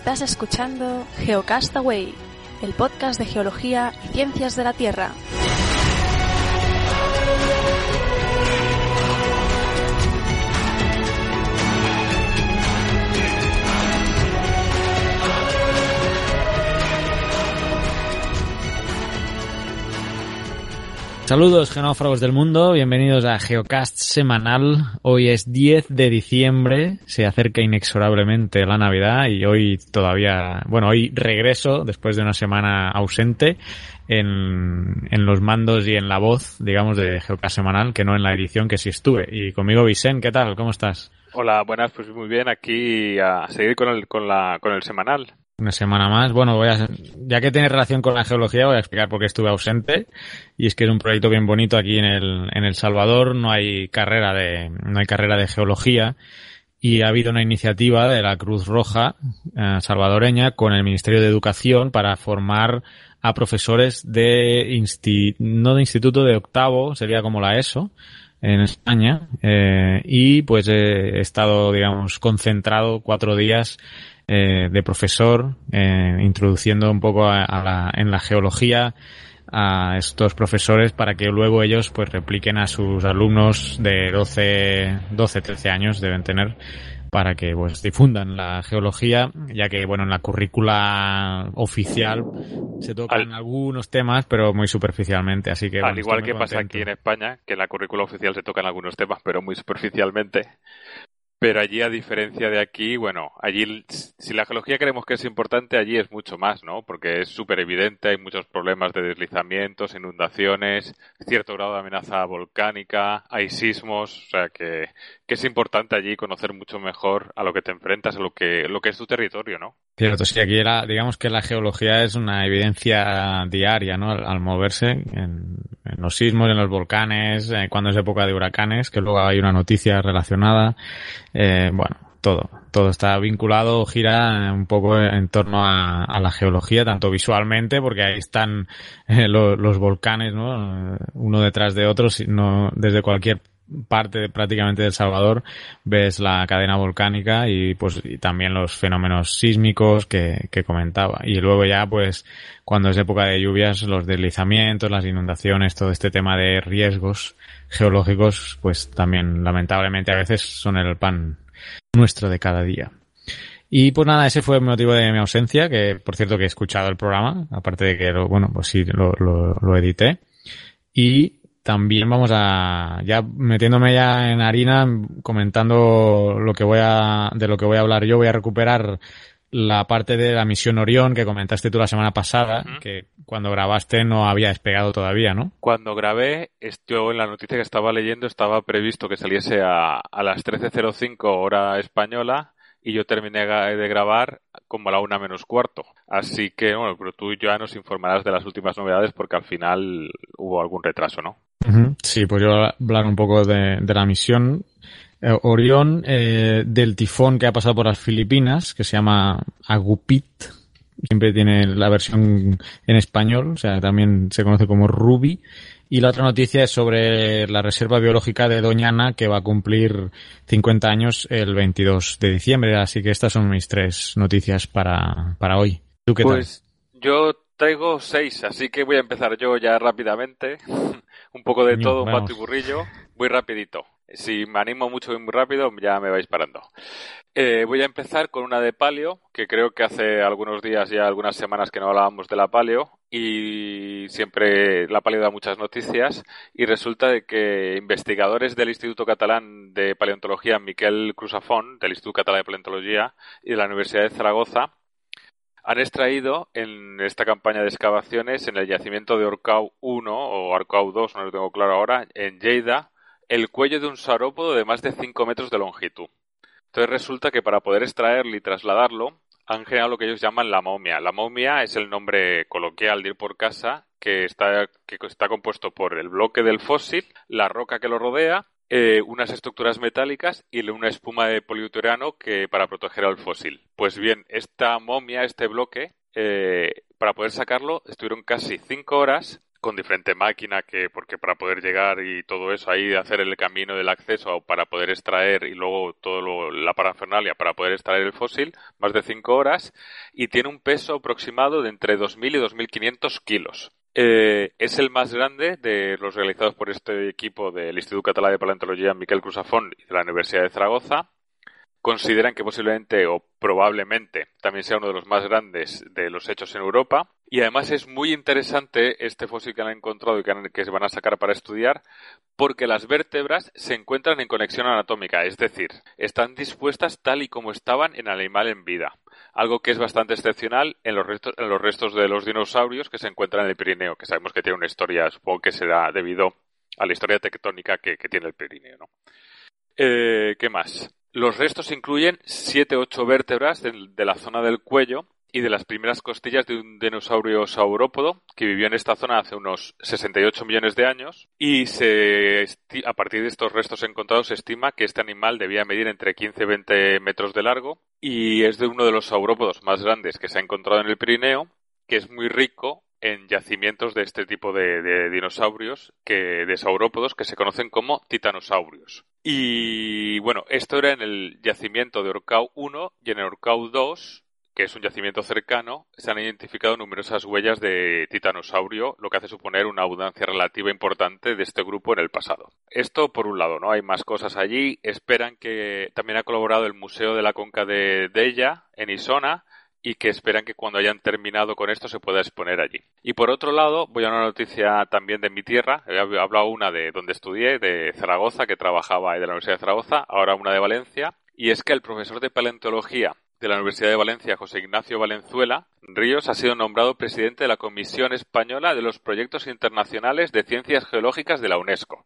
Estás escuchando Geocastaway, el podcast de geología y ciencias de la Tierra. Saludos genófragos del mundo, bienvenidos a Geocast semanal. Hoy es 10 de diciembre, se acerca inexorablemente la Navidad y hoy todavía, bueno, hoy regreso después de una semana ausente en, en los mandos y en la voz, digamos, de Geocast semanal, que no en la edición que sí estuve. Y conmigo Vicente, ¿qué tal? ¿Cómo estás? Hola, buenas, pues muy bien, aquí a seguir con el, con la, con el semanal una semana más. Bueno, voy a, ya que tiene relación con la geología, voy a explicar por qué estuve ausente. Y es que es un proyecto bien bonito aquí en el, en El Salvador. No hay carrera de, no hay carrera de geología. Y ha habido una iniciativa de la Cruz Roja eh, salvadoreña con el Ministerio de Educación para formar a profesores de no de instituto de octavo, sería como la ESO, en España. Eh, y pues he estado, digamos, concentrado cuatro días eh, de profesor, eh, introduciendo un poco a, la, en la geología a estos profesores para que luego ellos pues repliquen a sus alumnos de 12, 12, 13 años deben tener para que pues difundan la geología, ya que bueno, en la currícula oficial se tocan algunos temas, pero muy superficialmente, así que al igual que pasa aquí en España, que en la currícula oficial se tocan algunos temas, pero muy superficialmente. Pero allí, a diferencia de aquí, bueno, allí, si la geología creemos que es importante, allí es mucho más, ¿no? Porque es súper evidente, hay muchos problemas de deslizamientos, inundaciones, cierto grado de amenaza volcánica, hay sismos, o sea que, que es importante allí conocer mucho mejor a lo que te enfrentas, a lo que, lo que es tu territorio, ¿no? Cierto, sí, aquí era, digamos que la geología es una evidencia diaria, ¿no? Al, moverse en, los sismos, en los volcanes, eh, cuando es época de huracanes, que luego hay una noticia relacionada. Eh, bueno, todo, todo está vinculado, gira un poco en torno a, la geología, tanto visualmente, porque ahí están eh, los volcanes, ¿no? Uno detrás de otro, no, desde cualquier parte prácticamente del Salvador ves la cadena volcánica y pues y también los fenómenos sísmicos que, que comentaba y luego ya pues cuando es época de lluvias los deslizamientos las inundaciones todo este tema de riesgos geológicos pues también lamentablemente a veces son el pan nuestro de cada día y pues nada, ese fue el motivo de mi ausencia, que por cierto que he escuchado el programa, aparte de que lo, bueno, pues sí, lo, lo, lo edité. Y también vamos a, ya metiéndome ya en harina, comentando lo que voy a, de lo que voy a hablar yo, voy a recuperar la parte de la misión Orión que comentaste tú la semana pasada, que cuando grabaste no había despegado todavía, ¿no? Cuando grabé, esto en la noticia que estaba leyendo estaba previsto que saliese a, a las 13.05 hora española y yo terminé de grabar como a la una menos cuarto. Así que, bueno, pero tú ya nos informarás de las últimas novedades porque al final hubo algún retraso, ¿no? Sí, pues yo voy a hablar un poco de, la misión. Eh, Orión, eh, del tifón que ha pasado por las Filipinas, que se llama Agupit. Siempre tiene la versión en español, o sea, también se conoce como Ruby. Y la otra noticia es sobre la Reserva Biológica de Doñana, que va a cumplir 50 años el 22 de diciembre. Así que estas son mis tres noticias para, para hoy. ¿Tú qué pues yo traigo seis, así que voy a empezar yo ya rápidamente. un poco de todo, un pato y burrillo, muy rapidito. Si me animo mucho y muy rápido, ya me vais parando. Eh, voy a empezar con una de palio, que creo que hace algunos días, ya algunas semanas que no hablábamos de la palio, y siempre la palio da muchas noticias, y resulta de que investigadores del Instituto Catalán de Paleontología, Miquel Cruzafón, del Instituto Catalán de Paleontología, y de la Universidad de Zaragoza, han extraído en esta campaña de excavaciones en el yacimiento de Orcau 1 o Orcau 2, no lo tengo claro ahora, en Lleida, el cuello de un saurópodo de más de 5 metros de longitud. Entonces resulta que para poder extraerlo y trasladarlo, han generado lo que ellos llaman la momia. La momia es el nombre coloquial de ir por casa que está, que está compuesto por el bloque del fósil, la roca que lo rodea eh, unas estructuras metálicas y una espuma de poliuretano que para proteger al fósil. Pues bien, esta momia, este bloque, eh, para poder sacarlo, estuvieron casi cinco horas con diferente máquina que porque para poder llegar y todo eso ahí hacer el camino del acceso para poder extraer y luego todo la parafernalia para poder extraer el fósil más de cinco horas y tiene un peso aproximado de entre 2.000 y 2.500 kilos. Eh, es el más grande de los realizados por este equipo del Instituto Catalán de Paleontología Miquel Cruzafón y de la Universidad de Zaragoza consideran que posiblemente o probablemente también sea uno de los más grandes de los hechos en Europa. Y además es muy interesante este fósil que han encontrado y que, se van a sacar para estudiar, porque las vértebras se encuentran en conexión anatómica, es decir, están dispuestas tal y como estaban en el animal en vida. Algo que es bastante excepcional en los restos, en los restos de los dinosaurios que se encuentran en el Pirineo, que sabemos que tiene una historia, supongo que será debido a la historia tectónica que, tiene el Pirineo. Eh, ¿Qué más? Los restos incluyen siete ocho vértebras de, la zona del cuello y de las primeras costillas de un dinosaurio saurópodo que vivió en esta zona hace unos 68 millones de años. Y se a partir de estos restos encontrados se estima que este animal debía medir entre 15 y 20 metros de largo y es de uno de los saurópodos más grandes que se ha encontrado en el Pirineo que es muy rico en yacimientos de este tipo de, dinosaurios, que, de saurópodos, que se conocen como titanosaurios. Y bueno, esto era en el yacimiento de Orcau 1 y en el Orcau 2, que es un yacimiento cercano, se han identificado numerosas huellas de titanosaurio, lo que hace suponer una abundancia relativa importante de este grupo en el pasado. Esto por un lado, ¿no? Hay más cosas allí. Esperan que también ha colaborado el Museo de la Conca de Della en Isona, y que esperan que cuando hayan terminado con esto se pueda exponer allí. Y por otro lado, voy a una noticia también de mi tierra. He hablado una de donde estudié, de Zaragoza, que trabajaba de la Universidad de Zaragoza, ahora una de Valencia. Y es que el profesor de paleontología de la Universidad de Valencia, José Ignacio Valenzuela Ríos, ha sido nombrado presidente de la Comisión Española de los Proyectos Internacionales de Ciencias Geológicas de la UNESCO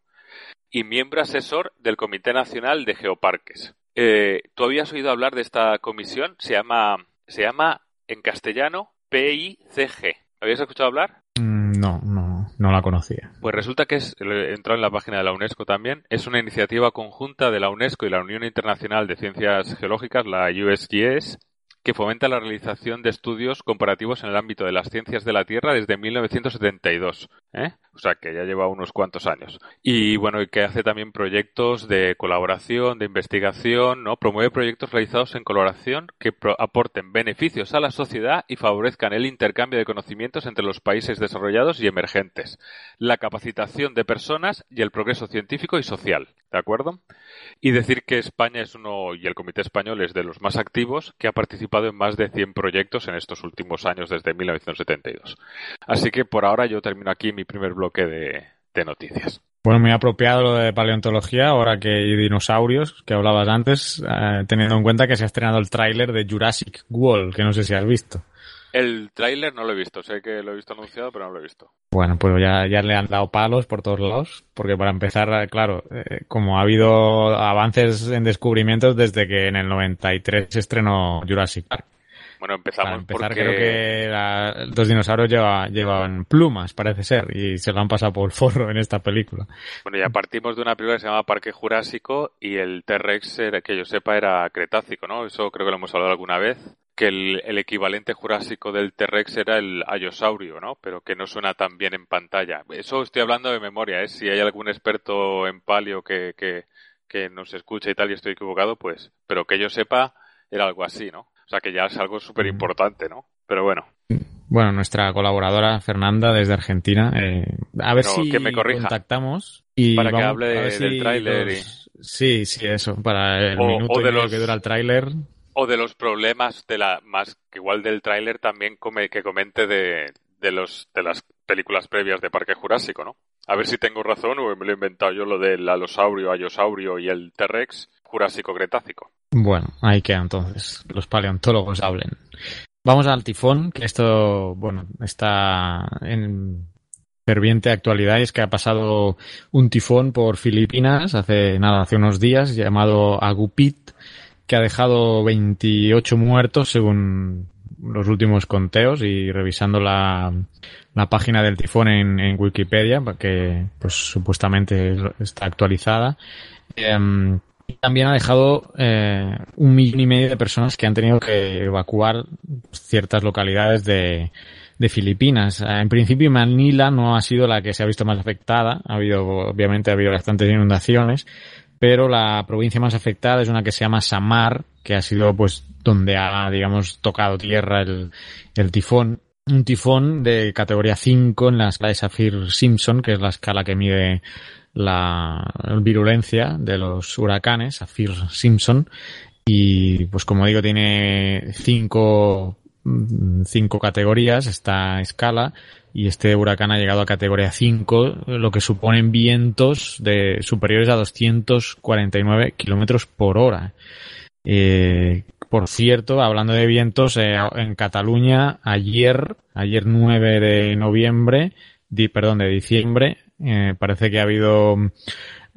y miembro asesor del Comité Nacional de Geoparques. Eh, ¿Tú habías oído hablar de esta comisión? Se llama se llama en castellano PICG. ¿Habías escuchado hablar? Mm, no, no, no la conocía. Pues resulta que es, entró en la página de la UNESCO también, es una iniciativa conjunta de la UNESCO y la Unión Internacional de Ciencias Geológicas, la USGS, que fomenta la realización de estudios comparativos en el ámbito de las ciencias de la Tierra desde 1972. ¿eh? O sea, que ya lleva unos cuantos años. Y bueno, y que hace también proyectos de colaboración, de investigación, ¿no? Promueve proyectos realizados en colaboración que aporten beneficios a la sociedad y favorezcan el intercambio de conocimientos entre los países desarrollados y emergentes, la capacitación de personas y el progreso científico y social. ¿De acuerdo? Y decir que España es uno, y el Comité Español es de los más activos, que ha participado en más de 100 proyectos en estos últimos años desde 1972. Así que por ahora yo termino aquí mi primer bloque de, noticias. Bueno, muy apropiado lo de paleontología, ahora que hay dinosaurios, que hablabas antes, eh, teniendo en cuenta que se ha estrenado el tráiler de Jurassic World, que no sé si has visto. El tráiler no lo he visto, sé que lo he visto anunciado, pero no lo he visto. Bueno, pues ya, ya le han dado palos por todos lados, porque para empezar, claro, eh, como ha habido avances en descubrimientos desde que en el 93 se estrenó Jurassic Park. Bueno, empezamos Para empezar, creo que los dinosaurios llevaban plumas, parece ser, y se lo han pasado por el forro en esta película. Bueno, ya partimos de una película que se llama Parque Jurásico y el T-Rex, que yo sepa, era Cretácico, ¿no? Eso creo que lo hemos hablado alguna vez que el, equivalente jurásico del T-Rex era el Ayosaurio, ¿no? Pero que no suena tan bien en pantalla. Eso estoy hablando de memoria, ¿eh? Si hay algún experto en palio que, que, que nos escucha y tal y estoy equivocado, pues, pero que yo sepa, era algo así, ¿no? O sea que ya es algo súper importante, ¿no? Pero bueno. Bueno, nuestra colaboradora Fernanda desde Argentina, eh, a ver si que me contactamos y para que hable del tráiler. Y... Sí, sí, eso, para el minuto de lo que dura el tráiler o de los problemas de la más que igual del tráiler también que comente de, de los de las películas previas de Parque Jurásico, ¿no? A ver si tengo razón o me lo he inventado yo lo del alosaurio, ayosaurio y el T-Rex Jurásico Cretácico. Bueno, ahí queda entonces. Los paleontólogos hablen. Vamos al tifón, que esto, bueno, está en ferviente actualidad y es que ha pasado un tifón por Filipinas hace nada, hace unos días llamado Agupit que ha dejado 28 muertos según los últimos conteos y revisando la, la página del tifón en, en, Wikipedia, que pues supuestamente está actualizada. Eh, también ha dejado eh, un millón y medio de personas que han tenido que evacuar ciertas localidades de, de Filipinas. En principio Manila no ha sido la que se ha visto más afectada. Ha habido, obviamente, ha habido bastantes inundaciones, pero la provincia más afectada es una que se llama Samar, que ha sido pues donde ha, digamos, tocado tierra el, el tifón. Un tifón de categoría 5 en la escala de Saffir-Simpson, que es la escala que mide la virulencia de los huracanes, Saffir-Simpson. Y pues como digo, tiene cinco, cinco categorías esta escala y este huracán ha llegado a categoría 5, lo que suponen vientos de superiores a 249 kilómetros por hora. Eh, por cierto, hablando de vientos, eh, en Cataluña ayer, ayer 9 de noviembre, di, perdón, de diciembre, eh, parece que ha habido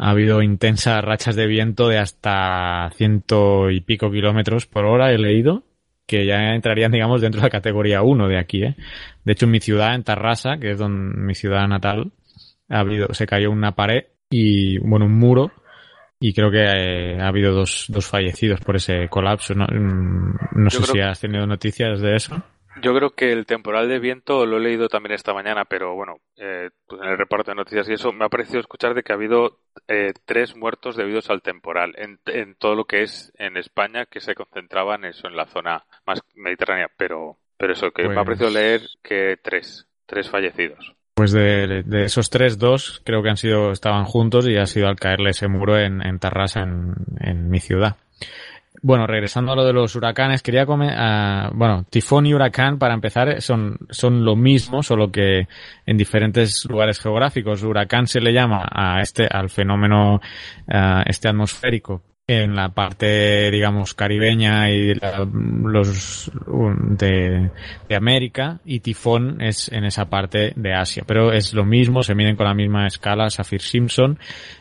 ha habido intensas rachas de viento de hasta ciento y pico kilómetros por hora, he leído, que ya entrarían, digamos, dentro de la categoría 1 de aquí, ¿eh? De hecho, en mi ciudad, en Tarrasa, que es donde, mi ciudad natal, ha habido, se cayó una pared y, bueno, un muro, y creo que eh, ha habido dos, dos fallecidos por ese colapso. No, mm, no sé si has tenido noticias de eso. Yo creo que el temporal de viento lo he leído también esta mañana, pero bueno, eh, pues en el reparto de noticias y eso me ha parecido escuchar de que ha habido eh, tres muertos debidos al temporal en, en, todo lo que es en España, que se concentraban eso en la zona más mediterránea, pero, pero eso, que me ha pues parecido leer que tres, tres fallecidos. Pues de, de, esos tres, dos creo que han sido, estaban juntos y ha sido al caerle ese muro en, en Tarrasa, en, en mi ciudad. Bueno, regresando a lo de los huracanes, quería comer, uh, bueno, tifón y huracán para empezar son, son lo mismo, solo que en diferentes lugares geográficos. Huracán se le llama a este, al fenómeno, uh, este atmosférico en la parte, digamos, caribeña y la, los de, de, América y tifón es en esa parte de Asia. Pero es lo mismo, se miden con la misma escala Saffir Simpson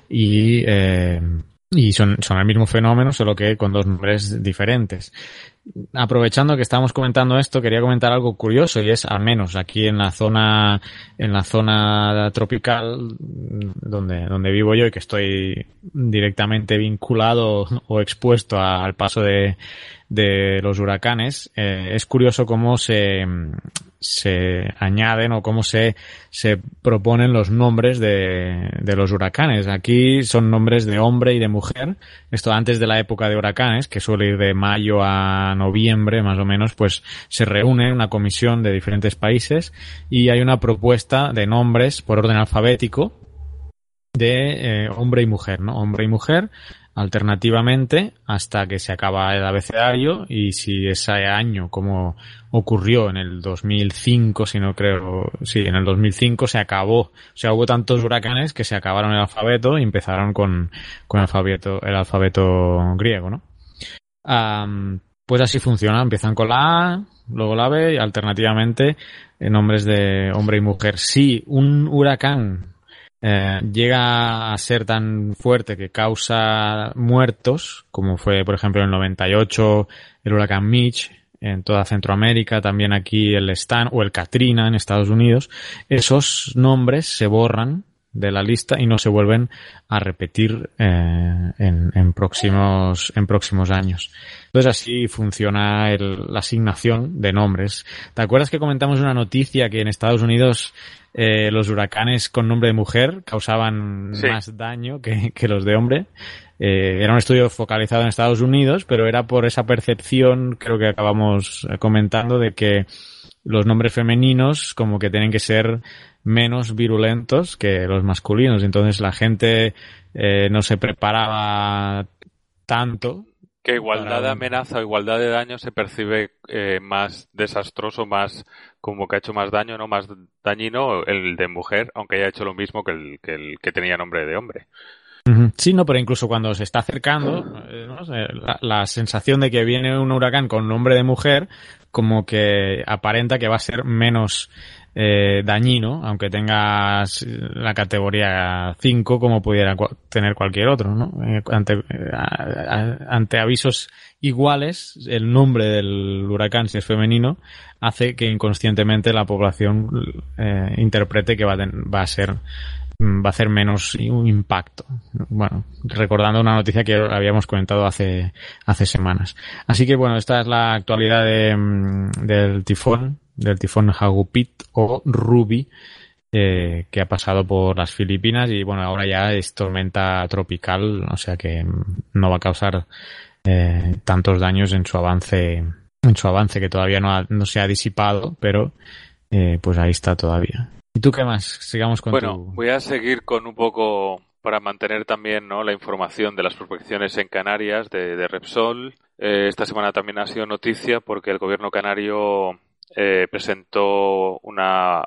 y eh, y son, son el mismo fenómeno, solo que con dos nombres diferentes. Aprovechando que estamos comentando esto, quería comentar algo curioso y es, al menos aquí en la zona, en la zona tropical donde, donde vivo yo y que estoy directamente vinculado o expuesto al paso de, de los huracanes, eh, es curioso cómo se, se añaden o cómo se, se proponen los nombres de, de los huracanes. Aquí son nombres de hombre y de mujer. Esto antes de la época de huracanes, que suele ir de mayo a noviembre más o menos, pues se reúne una comisión de diferentes países y hay una propuesta de nombres por orden alfabético de eh, hombre y mujer, ¿no? Hombre y mujer alternativamente hasta que se acaba el abecedario y si ese año, como ocurrió en el 2005, si no creo, sí, en el 2005 se acabó, o sea, hubo tantos huracanes que se acabaron el alfabeto y empezaron con, con el alfabeto, el alfabeto griego, ¿no? Pues así funciona, empiezan con la A, luego la B y alternativamente en nombres de hombre y mujer. Si un huracán eh, llega a ser tan fuerte que causa muertos, como fue, por ejemplo, en el 98 el huracán Mitch en toda Centroamérica, también aquí el Stan o el Katrina en Estados Unidos, esos nombres se borran de la lista y no se vuelven a repetir eh, en, en, próximos en próximos años. Entonces así funciona el, la asignación de nombres. ¿Te acuerdas que comentamos una noticia que en Estados Unidos eh, los huracanes con nombre de mujer causaban sí. más daño que, que, los de hombre. Eh, era un estudio focalizado en Estados Unidos, pero era por esa percepción, creo que acabamos comentando, de que los nombres femeninos como que tienen que ser menos virulentos que los masculinos. Entonces la gente eh, no se preparaba tanto que igualdad de amenaza o igualdad de daño se percibe eh, más desastroso, más como que ha hecho más daño, no más dañino el de mujer, aunque haya hecho lo mismo que el que, el que tenía nombre de hombre. Sí, no, pero incluso cuando se está acercando, eh, ¿no? la, la, sensación de que viene un huracán con nombre de mujer, como que aparenta que va a ser menos eh, dañino, aunque tengas la categoría 5 como pudiera tener cualquier otro, ¿no? Eh, ante, eh, ante avisos iguales, el nombre del huracán, si es femenino, hace que inconscientemente la población eh, interprete que va a, va a ser va a hacer menos un impacto. Bueno, recordando una noticia que habíamos comentado hace, hace semanas. Así que bueno, esta es la actualidad de, del tifón del tifón Hagupit o Ruby, eh, que ha pasado por las Filipinas y bueno, ahora ya es tormenta tropical, o sea que no va a causar eh, tantos daños en su avance, en su avance que todavía no, no se ha disipado, pero eh, pues ahí está todavía. ¿Y tú qué más? Sigamos con Bueno, voy a seguir con un poco para mantener también ¿no? la información de las prospecciones en Canarias de, Repsol. esta semana también ha sido noticia porque el gobierno canario presentó una,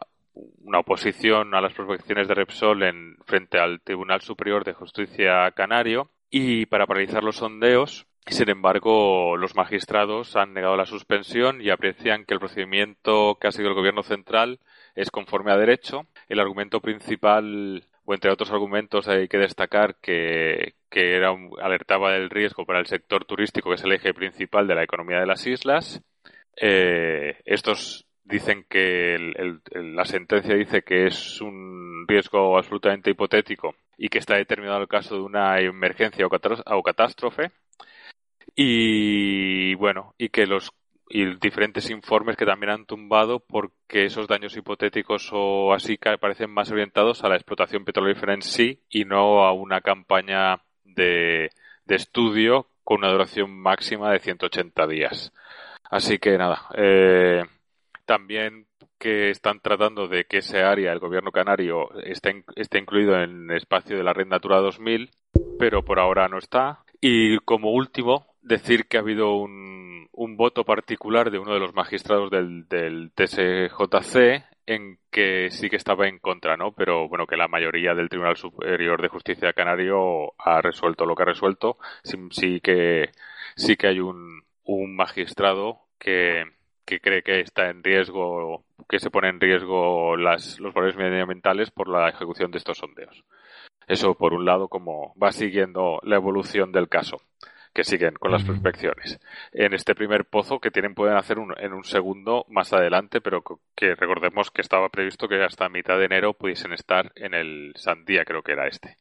oposición a las prospecciones de Repsol en frente al Tribunal Superior de Justicia Canario y para paralizar los sondeos. Sin embargo, los magistrados han negado la suspensión y aprecian que el procedimiento que ha seguido el Gobierno central es conforme a derecho. El argumento principal, o entre otros argumentos, hay que destacar que, era alertaba del riesgo para el sector turístico, que es el eje principal de la economía de las islas. Eh, estos dicen que la sentencia dice que es un riesgo absolutamente hipotético y que está determinado el caso de una emergencia o, catástrofe y bueno y que los diferentes informes que también han tumbado porque esos daños hipotéticos o así parecen más orientados a la explotación petrolífera en sí y no a una campaña de estudio con una duración máxima de 180 días. Así que nada, eh, también que están tratando de que ese área, el gobierno canario, esté, incluido en el espacio de la Red Natura 2000, pero por ahora no está. Y como último, decir que ha habido un, voto particular de uno de los magistrados del, del TSJC en que sí que estaba en contra, ¿no? Pero bueno, que la mayoría del Tribunal Superior de Justicia Canario ha resuelto lo que ha resuelto. Sí, que sí que hay un, un magistrado que, que cree que está en riesgo, que se pone en riesgo las, los valores medioambientales por la ejecución de estos sondeos. Eso, por un lado, como va siguiendo la evolución del caso, que siguen con las prospecciones. En este primer pozo que tienen pueden hacer en un segundo más adelante, pero que recordemos que estaba previsto que hasta mitad de enero pudiesen estar en el Sandía, creo que era este.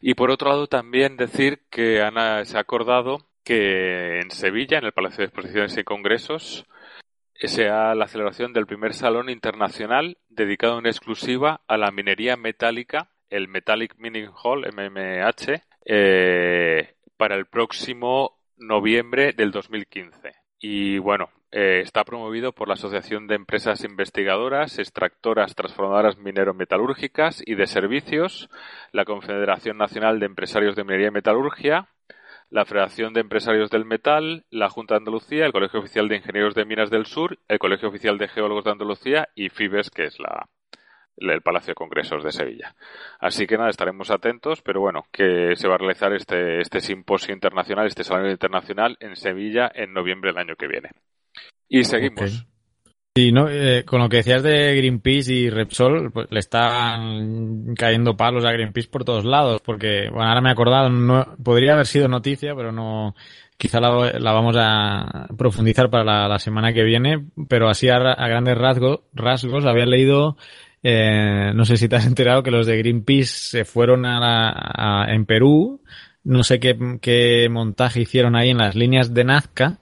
Y por otro lado, también decir que Ana se ha acordado que en Sevilla, en el Palacio de Exposiciones y Congresos, sea la celebración del primer Salón Internacional dedicado en exclusiva a la minería metálica, el Metallic Mining Hall, MMH, eh, para el próximo noviembre del 2015. Y bueno, eh, está promovido por la Asociación de Empresas Investigadoras, Extractoras, Transformadoras Minero-Metalúrgicas y de Servicios, la Confederación Nacional de Empresarios de Minería y Metalurgia, la Federación de Empresarios del Metal, la Junta de Andalucía, el Colegio Oficial de Ingenieros de Minas del Sur, el Colegio Oficial de Geólogos de Andalucía y FIBES, que es la, el Palacio de Congresos de Sevilla. Así que nada, estaremos atentos, pero bueno, que se va a realizar este, este simposio internacional, este salón internacional en Sevilla en noviembre del año que viene. Y seguimos. Y no, eh, con lo que decías de Greenpeace y Repsol, pues le están cayendo palos a Greenpeace por todos lados, porque, bueno, ahora me he acordado, no, podría haber sido noticia, pero no, quizá la, la vamos a profundizar para la, semana que viene, pero así a, grandes rasgos, rasgos había leído, eh, no sé si te has enterado que los de Greenpeace se fueron a, la, en Perú, no sé qué, qué montaje hicieron ahí en las líneas de Nazca,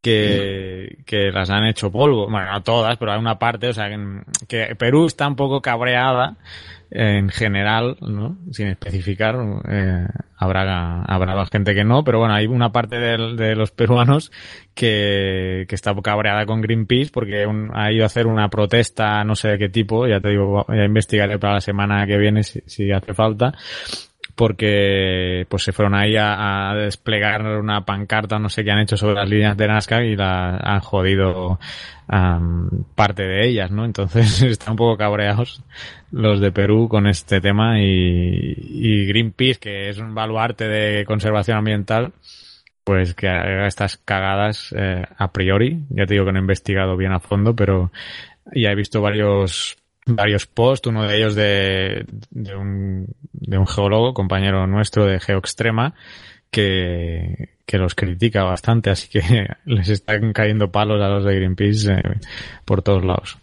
que, que, las han hecho polvo. Bueno, no todas, pero hay una parte, o sea, que, Perú está un poco cabreada en general, ¿no? Sin especificar, eh, habrá, habrá gente que no, pero bueno, hay una parte de, de los peruanos que, que está cabreada con Greenpeace porque ha ido a hacer una protesta, no sé de qué tipo, ya te digo, ya investigaré para la semana que viene si, si hace falta, porque pues se fueron ahí a, desplegar una pancarta, no sé qué han hecho sobre las líneas de Nazca y la han jodido parte de ellas, ¿no? Entonces están un poco cabreados los de Perú con este tema y, Greenpeace, que es un baluarte de conservación ambiental, pues que haga estas cagadas eh, a priori. Ya te digo que no he investigado bien a fondo, pero ya he visto varios varios posts, uno de ellos de, de, un, de un geólogo, compañero nuestro de GeoExtrema, que, que los critica bastante, así que les están cayendo palos a los de Greenpeace eh, por todos lados.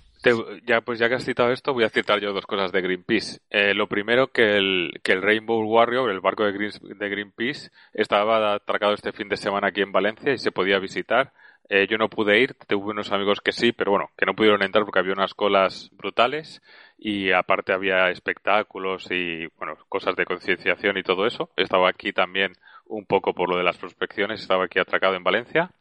ya, pues ya que has citado esto, voy a citar yo dos cosas de Greenpeace. Eh, lo primero, que el, que el Rainbow Warrior, el barco de, Green, de Greenpeace, estaba atracado este fin de semana aquí en Valencia y se podía visitar Eh, yo no pude ir, tuve unos amigos que sí, pero bueno, que no pudieron entrar porque había unas colas brutales y aparte había espectáculos y bueno, cosas de concienciación y todo eso. Estaba aquí también un poco por lo de las prospecciones, estaba aquí atracado en Valencia.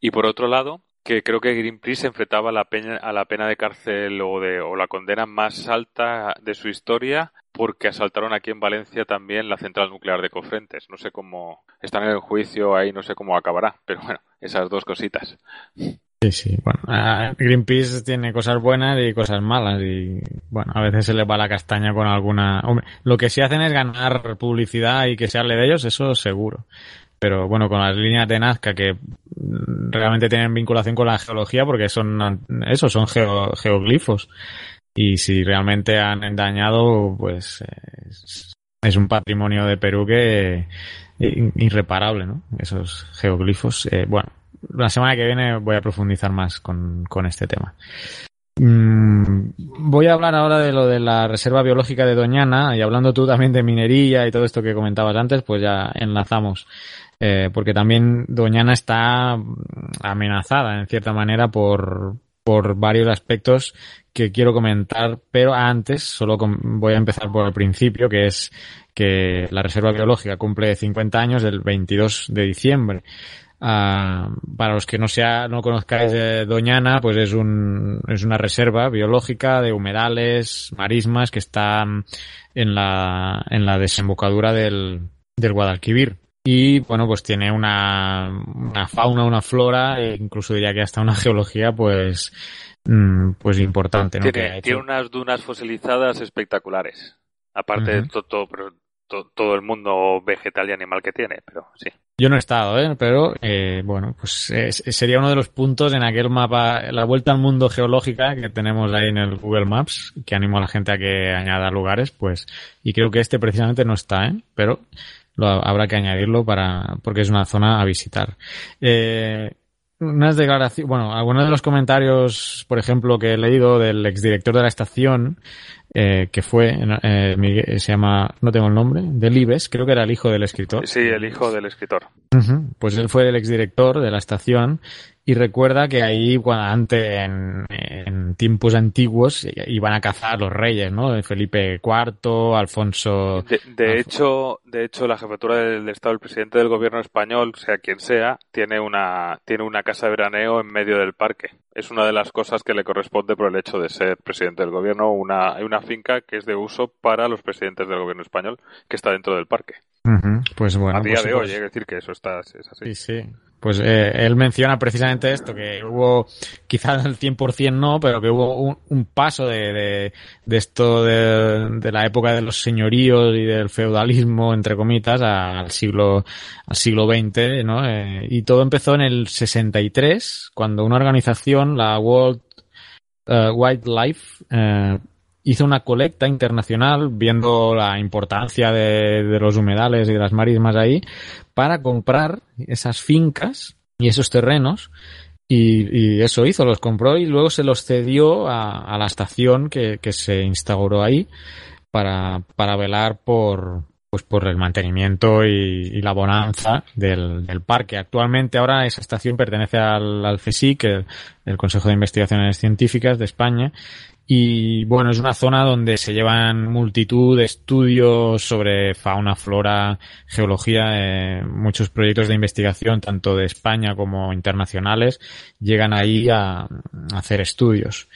Y por otro lado, que creo que Greenpeace enfrentaba a la, pena, a la pena de cárcel o, de, o la condena más alta de su historia porque asaltaron aquí en Valencia también la central nuclear de Cofrentes. No sé cómo están en el juicio ahí, no sé cómo acabará, pero bueno, esas dos cositas. Sí, sí, bueno, Greenpeace tiene cosas buenas y cosas malas y bueno, a veces se les va la castaña con alguna... Hombre, lo que sí hacen es ganar publicidad y que se hable de ellos, eso seguro pero bueno, con las líneas de Nazca que realmente tienen vinculación con la geología porque son eso, son geoglifos. Y si realmente han dañado, pues es, un patrimonio de Perú que irreparable, ¿no? Esos geoglifos. Eh, bueno, la semana que viene voy a profundizar más con, con este tema. Mm, voy a hablar ahora de lo de la reserva biológica de Doñana y hablando tú también de minería y todo esto que comentabas antes, pues ya enlazamos. Eh, porque también Doñana está amenazada en cierta manera por, por varios aspectos que quiero comentar, pero antes solo voy a empezar por el principio, que es que la Reserva Biológica cumple 50 años el 22 de diciembre. Uh, para los que no sea, no conozcáis Doñana, pues es un, es una reserva biológica de humedales, marismas que está en la, en la desembocadura del, del Guadalquivir. Y bueno, pues tiene una, una fauna, una flora, e incluso diría que hasta una geología, pues, mm, pues importante, ¿no? Tiene, tiene unas dunas fosilizadas espectaculares. Aparte de todo, todo el mundo vegetal y animal que tiene, pero sí. Yo no he estado, ¿eh? pero eh, bueno, pues sería uno de los puntos en aquel mapa, la vuelta al mundo geológica que tenemos ahí en el Google Maps, que animo a la gente a que añada lugares, pues, y creo que este precisamente no está, ¿eh? pero habrá que añadirlo para, porque es una zona a visitar. Eh, unas declaraciones, bueno, algunos de los comentarios, por ejemplo, que he leído del exdirector de la estación, eh, que fue, eh, se llama, no tengo el nombre, Delibes, creo que era el hijo del escritor. Sí, el hijo del escritor. Pues él fue el exdirector de la estación y recuerda que ahí, cuando antes, en, tiempos antiguos, iban a cazar los reyes, ¿no? Felipe IV, Alfonso. De, hecho, de hecho, la jefatura del, Estado, el presidente del gobierno español, sea quien sea, tiene una, tiene una casa de veraneo en medio del parque. Es una de las cosas que le corresponde por el hecho de ser presidente del gobierno. Una, hay una finca que es de uso para los presidentes del gobierno español, que está dentro del parque. Pues bueno. A día pues de hoy, es decir que eso está, es así. Sí, sí. Pues eh, él menciona precisamente esto, que hubo, quizás el 100% no, pero que hubo un, paso de, de, esto de, de, la época de los señoríos y del feudalismo, entre comitas, al siglo, al siglo XX, ¿no? Eh, y todo empezó en el 63, cuando una organización, la World uh, Wildlife, eh, hizo una colecta internacional viendo la importancia de, los humedales y de las marismas ahí para comprar esas fincas y esos terrenos y, eso hizo, los compró y luego se los cedió a, la estación que, se instauró ahí para, para velar por, pues por el mantenimiento y, la bonanza del, parque. Actualmente ahora esa estación pertenece al, al el Consejo de Investigaciones Científicas de España, y bueno, es una zona donde se llevan multitud de estudios sobre fauna, flora, geología, eh, muchos proyectos de investigación, tanto de España como internacionales, llegan ahí a, hacer estudios.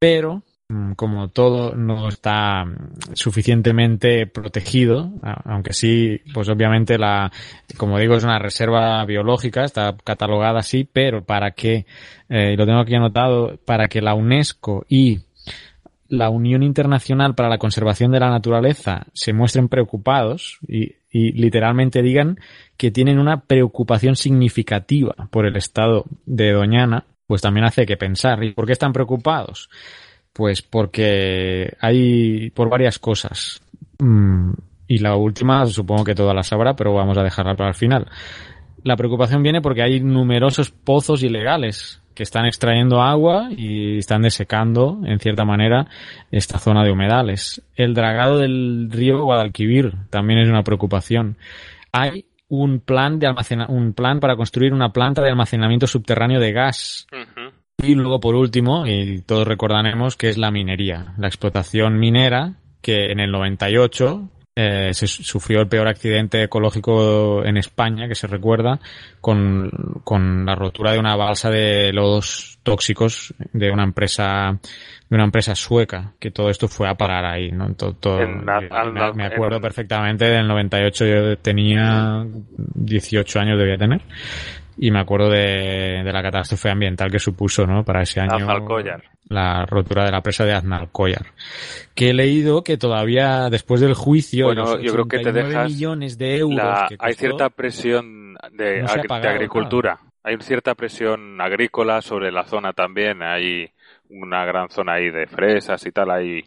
Pero, mm, como todo no está suficientemente protegido, aunque sí, pues obviamente la, como digo, es una reserva biológica, está catalogada así, pero para que, eh, lo tengo aquí anotado, para que la UNESCO y la Unión Internacional para la Conservación de la Naturaleza se muestren preocupados y, y, literalmente digan que tienen una preocupación significativa por el estado de Doñana, pues también hace que pensar. ¿Y por qué están preocupados? Pues porque hay por varias cosas. Mm, y la última, supongo que todas las sabrá, pero vamos a dejarla para el final. La preocupación viene porque hay numerosos pozos ilegales que están extrayendo agua y están desecando, en cierta manera, esta zona de humedales. El dragado del río Guadalquivir también es una preocupación. Hay un plan de un plan para construir una planta de almacenamiento subterráneo de gas. Y luego, por último, y todos recordaremos que es la minería, la explotación minera, que en el 98 eh, se sufrió el peor accidente ecológico en España, que se recuerda, con, con, la rotura de una balsa de lodos tóxicos de una empresa de una empresa sueca, que todo esto fue a parar ahí, ¿no? Todo, me, acuerdo perfectamente del 98, yo tenía 18 años debía tener, y me acuerdo de, de la catástrofe ambiental que supuso, ¿no? Para ese año la rotura de la presa de Aznalcóllar. Que he leído que todavía después del juicio, bueno, yo creo que te dejas millones de euros. hay cierta presión de, agricultura. Hay cierta presión agrícola sobre la zona también. Hay una gran zona ahí de fresas y tal. Hay,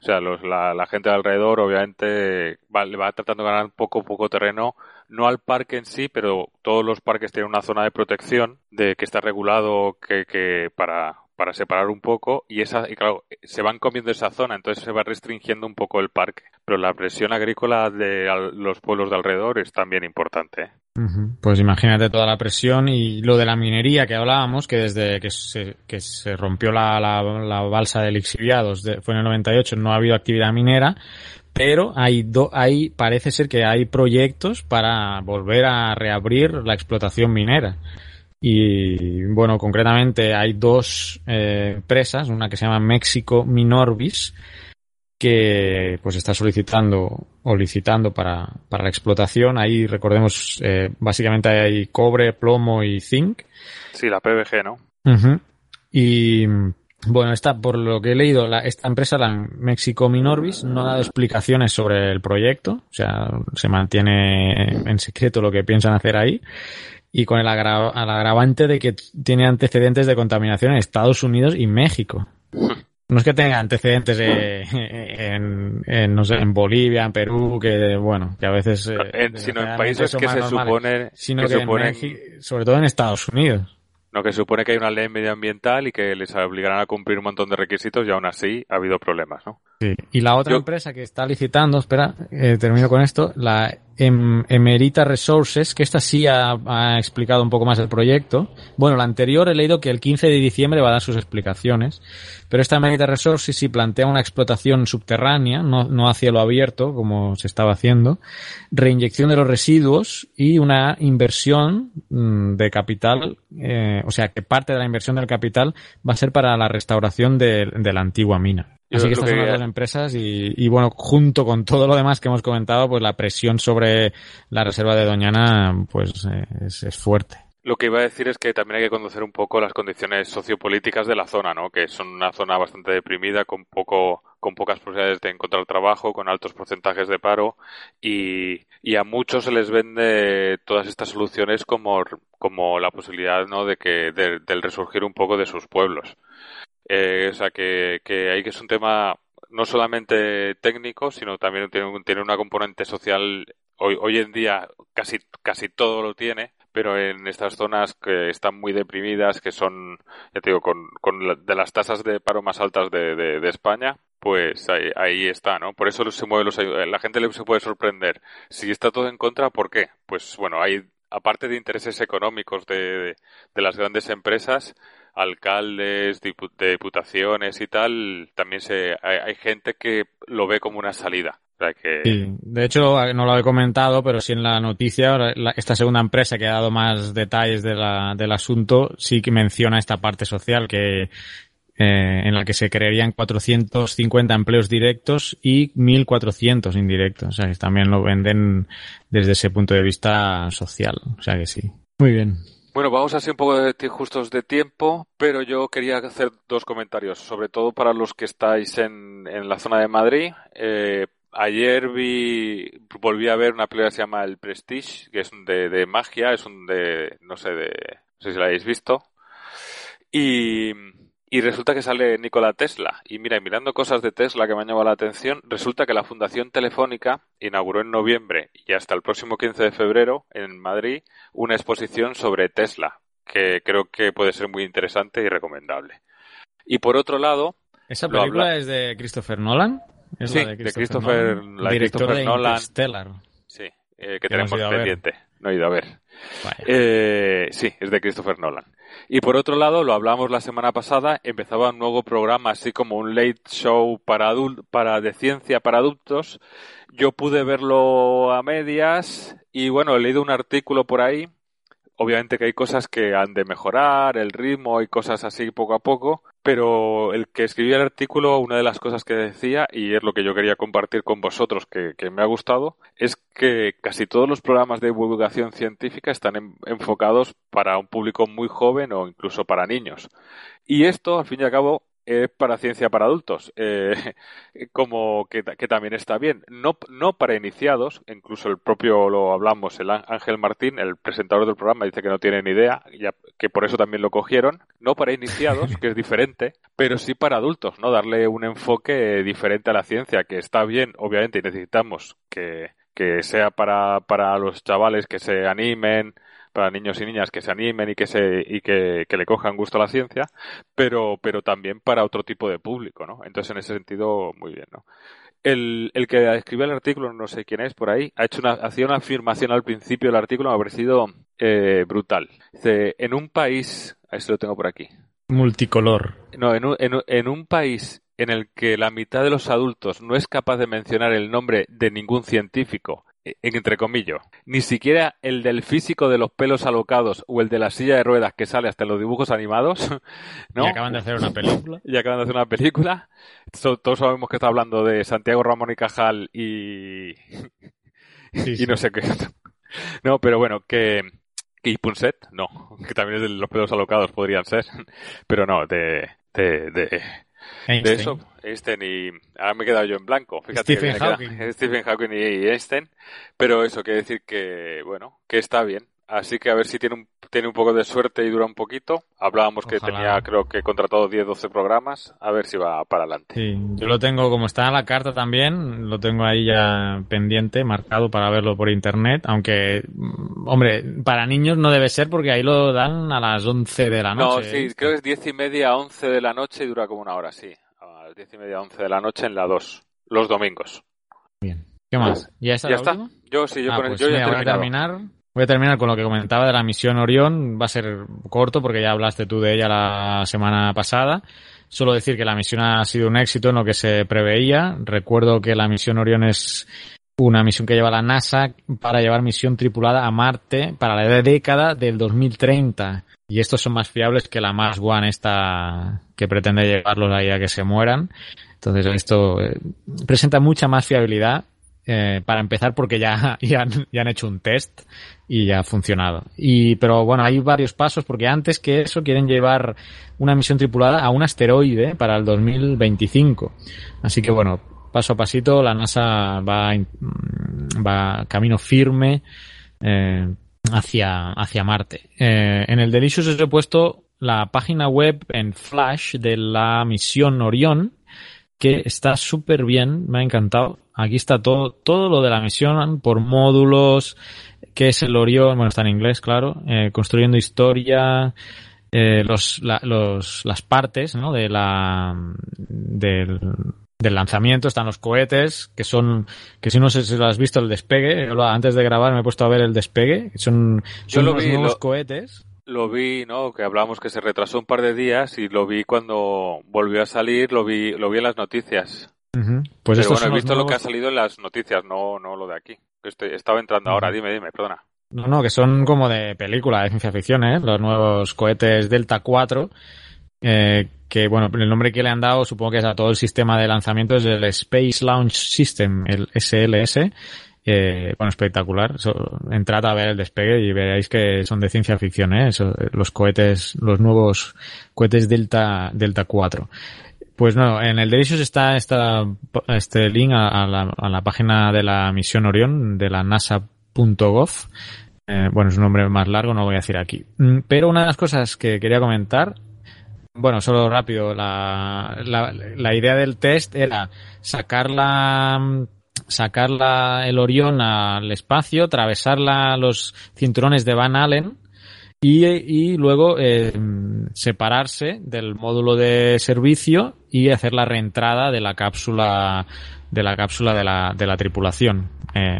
o sea, los, la, la, gente de alrededor obviamente va, va tratando de ganar poco poco terreno no al parque en sí, pero todos los parques tienen una zona de protección de que está regulado que, que para, para separar un poco y esa y claro se van comiendo esa zona entonces se va restringiendo un poco el parque pero la presión agrícola de los pueblos de alrededor es también importante ¿eh? pues imagínate toda la presión y lo de la minería que hablábamos que desde que se, que se rompió la, la, la balsa de lixiviados fue en el 98 no ha habido actividad minera pero hay, do, hay parece ser que hay proyectos para volver a reabrir la explotación minera y bueno, concretamente hay dos eh, empresas, una que se llama México Minorbis, que pues está solicitando o licitando para, para la explotación. Ahí recordemos, eh, básicamente hay cobre, plomo y zinc. Sí, la PVG, ¿no? Y bueno, esta, por lo que he leído, la, esta empresa, la México Minorbis, no ha dado explicaciones sobre el proyecto, o sea, se mantiene en secreto lo que piensan hacer ahí y con el, agravante de que tiene antecedentes de contaminación en Estados Unidos y México. No es que tenga antecedentes en, en, no sé, en Bolivia, en Perú, que bueno, que a veces... Eh, sino en países que se supone... Sino que, en sobre todo en Estados Unidos. No, que supone que hay una ley medioambiental y que les obligarán a cumplir un montón de requisitos y aún así ha habido problemas, ¿no? Sí. Y la otra empresa que está licitando, espera, eh, termino con esto, la em, Emerita Resources, que esta sí ha, ha, explicado un poco más el proyecto. Bueno, la anterior he leído que el 15 de diciembre va a dar sus explicaciones, pero esta Emerita Resources sí plantea una explotación subterránea, no, no a cielo abierto, como se estaba haciendo, reinyección de los residuos y una inversión mm, de capital, eh, o sea, que parte de la inversión del capital va a ser para la restauración de, de la antigua mina. Así que estas son las dos empresas y, y, bueno, junto con todo lo demás que hemos comentado, pues la presión sobre la reserva de Doñana pues eh, es, es, fuerte. Lo que iba a decir es que también hay que conocer un poco las condiciones sociopolíticas de la zona, ¿no? Que son una zona bastante deprimida, con poco, con pocas posibilidades de encontrar trabajo, con altos porcentajes de paro y, y a muchos se les vende todas estas soluciones como, como la posibilidad, ¿no? De que de, del resurgir un poco de sus pueblos. Eh, o sea, que, que ahí que es un tema no solamente técnico, sino también tiene, tiene una componente social. Hoy, hoy en día casi, casi todo lo tiene, pero en estas zonas que están muy deprimidas, que son, ya te digo, con, con la, de las tasas de paro más altas de, de, de España, pues ahí, ahí, está, ¿no? Por eso se mueve los, la gente se puede sorprender. Si está todo en contra, ¿por qué? Pues bueno, hay, aparte de intereses económicos de, de las grandes empresas, alcaldes, diputaciones y tal, también se, hay, hay, gente que lo ve como una salida. Que... sí, de hecho, no lo he comentado, pero sí en la noticia, la, esta segunda empresa que ha dado más detalles de la, del asunto, sí que menciona esta parte social que, eh, en la que se crearían 450 empleos directos y 1.400 indirectos. O sea, que también lo venden desde ese punto de vista social. O sea que sí. Muy bien. Bueno, vamos a ser un poco de justos de tiempo, pero yo quería hacer dos comentarios, sobre todo para los que estáis en, en la zona de Madrid. Eh, ayer vi, volví a ver una película que se llama El Prestige, que es de, de magia, es un de, no sé, de, no sé si la habéis visto. Y, y resulta que sale Nikola Tesla. Y mira, mirando cosas de Tesla que me han llamado la atención, resulta que la Fundación Telefónica inauguró en noviembre y hasta el próximo 15 de febrero en Madrid una exposición sobre Tesla, que creo que puede ser muy interesante y recomendable. Y por otro lado... ¿Esa película habla... es de Christopher Nolan? ¿Es sí, la de Christopher, de Christopher, Nolan, la Director Christopher de Nolan. Interstellar. Sí, eh, que, que tenemos pendiente. No he ido a ver. Eh, sí, es de Christopher Nolan. Y por otro lado, lo hablamos la semana pasada, empezaba un nuevo programa, así como un late show para, para de ciencia para adultos. Yo pude verlo a medias y bueno, he leído un artículo por ahí Obviamente que hay cosas que han de mejorar, el ritmo y cosas así poco a poco, pero el que escribía el artículo, una de las cosas que decía, y es lo que yo quería compartir con vosotros, que, me ha gustado, es que casi todos los programas de divulgación científica están enfocados para un público muy joven o incluso para niños. Y esto, al fin y al cabo, es para ciencia para adultos, eh, como que, también está bien. No, no para iniciados, incluso el propio lo hablamos, el Ángel Martín, el presentador del programa, dice que no tiene ni idea, ya, que por eso también lo cogieron. No para iniciados, que es diferente, pero sí para adultos, ¿no? Darle un enfoque diferente a la ciencia, que está bien, obviamente, y necesitamos que, que sea para, para los chavales que se animen, para niños y niñas que se animen y que se y que, le cojan gusto a la ciencia, pero pero también para otro tipo de público, ¿no? Entonces en ese sentido muy bien, ¿no? El, el que escribió el artículo, no sé quién es por ahí, ha hecho una, hacía una afirmación al principio del artículo, me ha parecido eh, brutal. Dice, en un país, a si lo tengo por aquí. Multicolor. No, en un, en, en un país en el que la mitad de los adultos no es capaz de mencionar el nombre de ningún científico en entre comillas, ni siquiera el del físico de los pelos alocados o el de la silla de ruedas que sale hasta en los dibujos animados, ¿no? Y acaban de hacer una película. y acaban de hacer una película. Todos sabemos que está hablando de Santiago Ramón y Cajal y... y no sé qué. No, pero bueno, que... Y Punset, no, que también es de los pelos alocados podrían ser, pero no, de, de, de de eso, Einstein y... Ahora me he quedado yo en blanco. Fíjate Stephen Hawking. Stephen Hawking y Einstein. Pero eso quiere decir que, bueno, que está bien. Así que a ver si tiene un, tiene un poco de suerte y dura un poquito. Hablábamos que tenía, creo que contratado 10, 12 programas. A ver si va para adelante. Sí, yo lo tengo, como está en la carta también, lo tengo ahí ya pendiente, marcado para verlo por internet. Aunque, mm, hombre, para niños no debe ser porque ahí lo dan a las 11 de la noche. No, sí, ¿eh? creo que es 10 y media, 11 de la noche y dura como una hora, sí. A las 10 y media, 11 de la noche en la 2. Los domingos. Bien. ¿Qué más? ¿Ya está? ¿Ya está? Yo sí, yo ah, con pues el, yo ya voy a terminar Voy a terminar con lo que comentaba de la misión Orión. Va a ser corto porque ya hablaste tú de ella la semana pasada. Solo decir que la misión ha sido un éxito en lo que se preveía. Recuerdo que la misión Orión es una misión que lleva la NASA para llevar misión tripulada a Marte para la década del 2030. Y estos son más fiables que la Mars One esta que pretende llevarlos ahí a que se mueran. Entonces esto eh, presenta mucha más fiabilidad eh, para empezar porque ya, ya, han, hecho un test y ya ha funcionado. Y, pero bueno, hay varios pasos porque antes que eso quieren llevar una misión tripulada a un asteroide para el 2025. Así que bueno, paso a pasito la NASA va, mm, va camino firme eh, hacia, hacia Marte. Eh, en el Delicious os he puesto la página web en Flash de la misión Orión que está súper bien, me ha encantado. Aquí está todo, todo lo de la misión por módulos, qué es el Orión, bueno, está en inglés, claro, eh, construyendo historia, eh, los, los, las partes, ¿no? De la, del, del lanzamiento están los cohetes, que son, que si no sé si lo has visto el despegue, antes de grabar me he puesto a ver el despegue, son, son los nuevos cohetes lo vi, ¿no? Que hablamos que se retrasó un par de días y lo vi cuando volvió a salir, lo vi, lo vi en las noticias. Pues Pero bueno, he visto lo que ha salido en las noticias, no, no lo de aquí. Estoy, estaba entrando ahora, dime, dime, perdona. No, no, que son como de película, de ciencia ficción, ¿eh? Los nuevos cohetes Delta 4, eh, que bueno, el nombre que le han dado supongo que es a todo el sistema de lanzamiento es el Space Launch System, el SLS, eh, bueno, espectacular. entrad a ver el despegue y veréis que son de ciencia ficción, ¿eh? los cohetes, los nuevos cohetes Delta, Delta 4. Pues no, en el Delicious está este link a, la, página de la misión Orión de la NASA.gov. Eh, bueno, es un nombre más largo, no lo voy a decir aquí. Mm, pero una de las cosas que quería comentar, bueno, solo rápido, la, la, la idea del test era sacar la, sacar el Orión al espacio, atravesar los cinturones de Van Allen y, luego eh, separarse del módulo de servicio y hacer la reentrada de la cápsula de la cápsula de la, de la tripulación eh,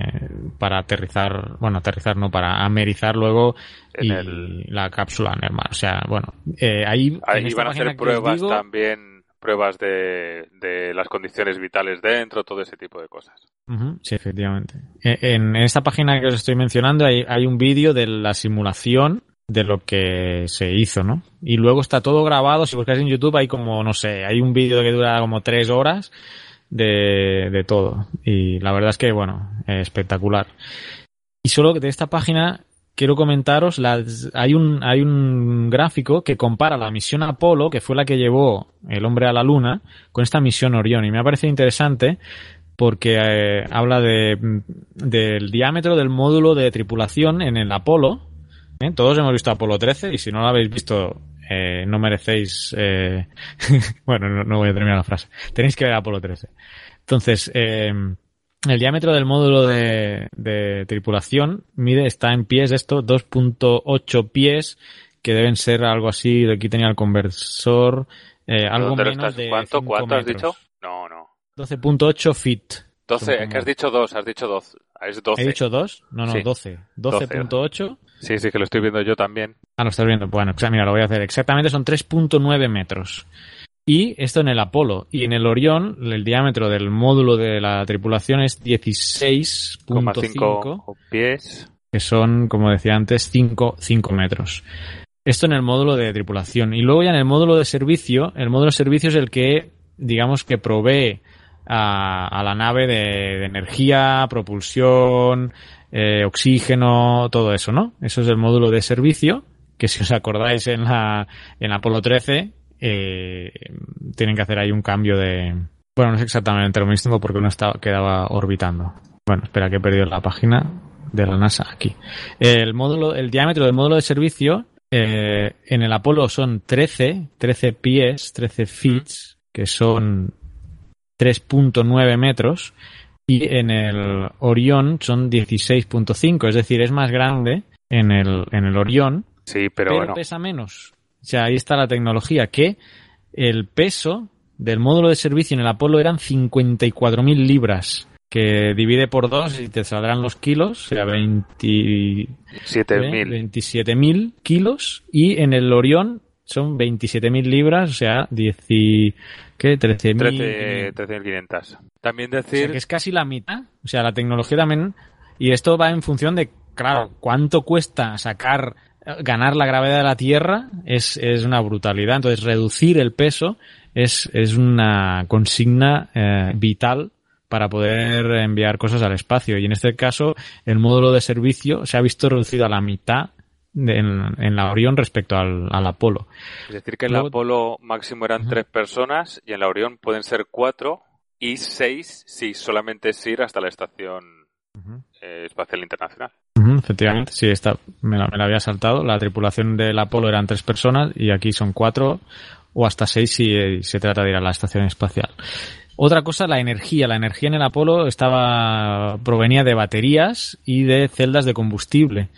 para aterrizar, bueno, aterrizar no, para amerizar luego la cápsula en el mar. O sea, bueno, eh, ahí, ahí van a hacer pruebas también, pruebas de, de las condiciones vitales dentro, todo ese tipo de cosas. sí, efectivamente. Eh, en, esta página que os estoy mencionando hay, hay un vídeo de la simulación de lo que se hizo, ¿no? Y luego está todo grabado, si buscáis en YouTube hay como, no sé, hay un vídeo que dura como tres horas de, de todo. Y la verdad es que, bueno, espectacular. Y solo de esta página quiero comentaros, las, hay, un, hay un gráfico que compara la misión Apolo, que fue la que llevó el hombre a la Luna, con esta misión Orión. Y me ha parecido interesante porque eh, habla de, del diámetro del módulo de tripulación en el Apolo. ¿Eh? Todos hemos visto Apolo 13 y si no lo habéis visto eh, no merecéis... Eh, bueno, no, voy a terminar la frase. Tenéis que ver Apolo 13. Entonces, eh, el diámetro del módulo de, de, tripulación mide, está en pies esto, 2.8 pies, que deben ser algo así, aquí tenía el conversor, eh, algo menos de ¿Cuánto? ¿Cuánto has dicho? No, no. 12.8 feet. 12, que has dicho 2, has dicho 2. Es 12. ¿He dicho 2? No, no, 12. 12.8. Sí, sí, que lo estoy viendo yo también. Ah, lo estás viendo. Bueno, mira, lo voy a hacer. Exactamente son 3.9 metros. Y esto en el Apolo. Y en el Orión, el diámetro del módulo de la tripulación es 16.5 pies. Que son, como decía antes, 5, 5 metros. Esto en el módulo de tripulación. Y luego ya en el módulo de servicio, el módulo de servicio es el que, digamos, que provee a, la nave de, energía, propulsión, eh, oxígeno, todo eso, ¿no? Eso es el módulo de servicio, que si os acordáis en la en Apolo 13, eh, tienen que hacer ahí un cambio de... Bueno, no es exactamente lo mismo porque uno estaba, quedaba orbitando. Bueno, espera que he perdido la página de la NASA aquí. El módulo, el diámetro del módulo de servicio eh, en el Apolo son 13, 13 pies, 13 feet, que son 3.9 metros y en el Orión son 16.5, es decir, es más grande en el, en el Orión, sí, pero, pesa menos. O sea, ahí está la tecnología, que el peso del módulo de servicio en el Apolo eran 54.000 libras, que divide por dos y te saldrán los kilos, o sea, 27.000 kilos, y en el Orión son 27.000 libras, o sea, 10 ¿qué? 13.000. 13.500. También decir... que es casi la mitad. O sea, la tecnología también... Y esto va en función de, claro, cuánto cuesta sacar, ganar la gravedad de la Tierra es, es una brutalidad. Entonces, reducir el peso es, es una consigna eh, vital para poder enviar cosas al espacio. Y en este caso, el módulo de servicio se ha visto reducido a la mitad en, la Orión respecto al, Apolo. Es decir, que en la Apolo máximo eran tres personas y en la Orión pueden ser cuatro y seis si solamente es ir hasta la Estación eh, Espacial Internacional. efectivamente, sí, esta me la, había saltado. La tripulación del Apolo eran tres personas y aquí son cuatro o hasta seis si eh, se trata de ir a la Estación Espacial. Otra cosa, la energía. La energía en el Apolo estaba provenía de baterías y de celdas de combustible.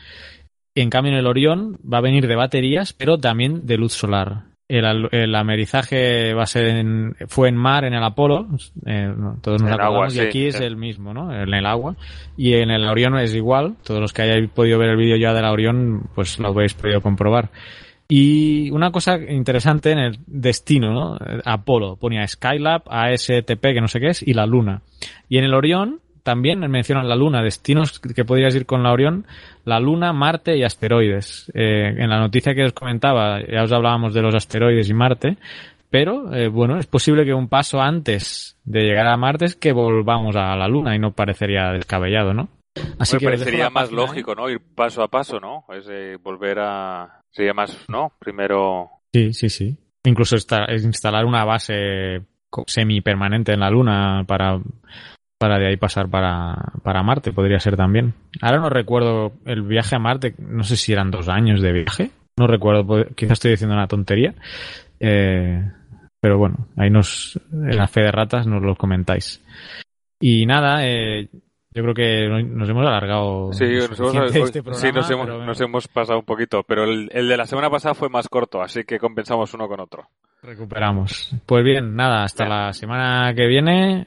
En cambio, en el Orión va a venir de baterías, pero también de luz solar. El, el amerizaje va a ser en, fue en mar en el Apolo, eh, todos nos acordamos, y aquí es el mismo, ¿no? En el agua. Y en el Orión es igual, todos los que hayáis podido ver el vídeo ya del Orión, pues lo habéis podido comprobar. Y una cosa interesante en el destino, ¿no? Apolo, ponía Skylab, ASTP, que no sé qué es, y la Luna. Y en el Orión también mencionan la Luna, destinos que podrías ir con la Orión, la Luna, Marte y asteroides. Eh, en la noticia que os comentaba, ya os hablábamos de los asteroides y Marte, pero eh, bueno, es posible que un paso antes de llegar a Marte es que volvamos a la Luna y no parecería descabellado, ¿no? Así que parecería más lógico, ¿no? Ir paso a paso, ¿no? Es volver a... Sería más, ¿no? Primero... Sí, sí, sí. Incluso instalar una base semi-permanente en la Luna para para de ahí pasar para, para Marte, podría ser también. Ahora no recuerdo el viaje a Marte, no sé si eran dos años de viaje, no recuerdo, quizás estoy diciendo una tontería, eh, pero bueno, ahí nos, en la fe de ratas nos lo comentáis. Y nada, eh, yo creo que nos hemos alargado. Sí, nos hemos, este sí, nos, hemos, nos hemos, pasado un poquito, pero el, el, de la semana pasada fue más corto, así que compensamos uno con otro. Recuperamos. Pues bien, nada, hasta la semana que viene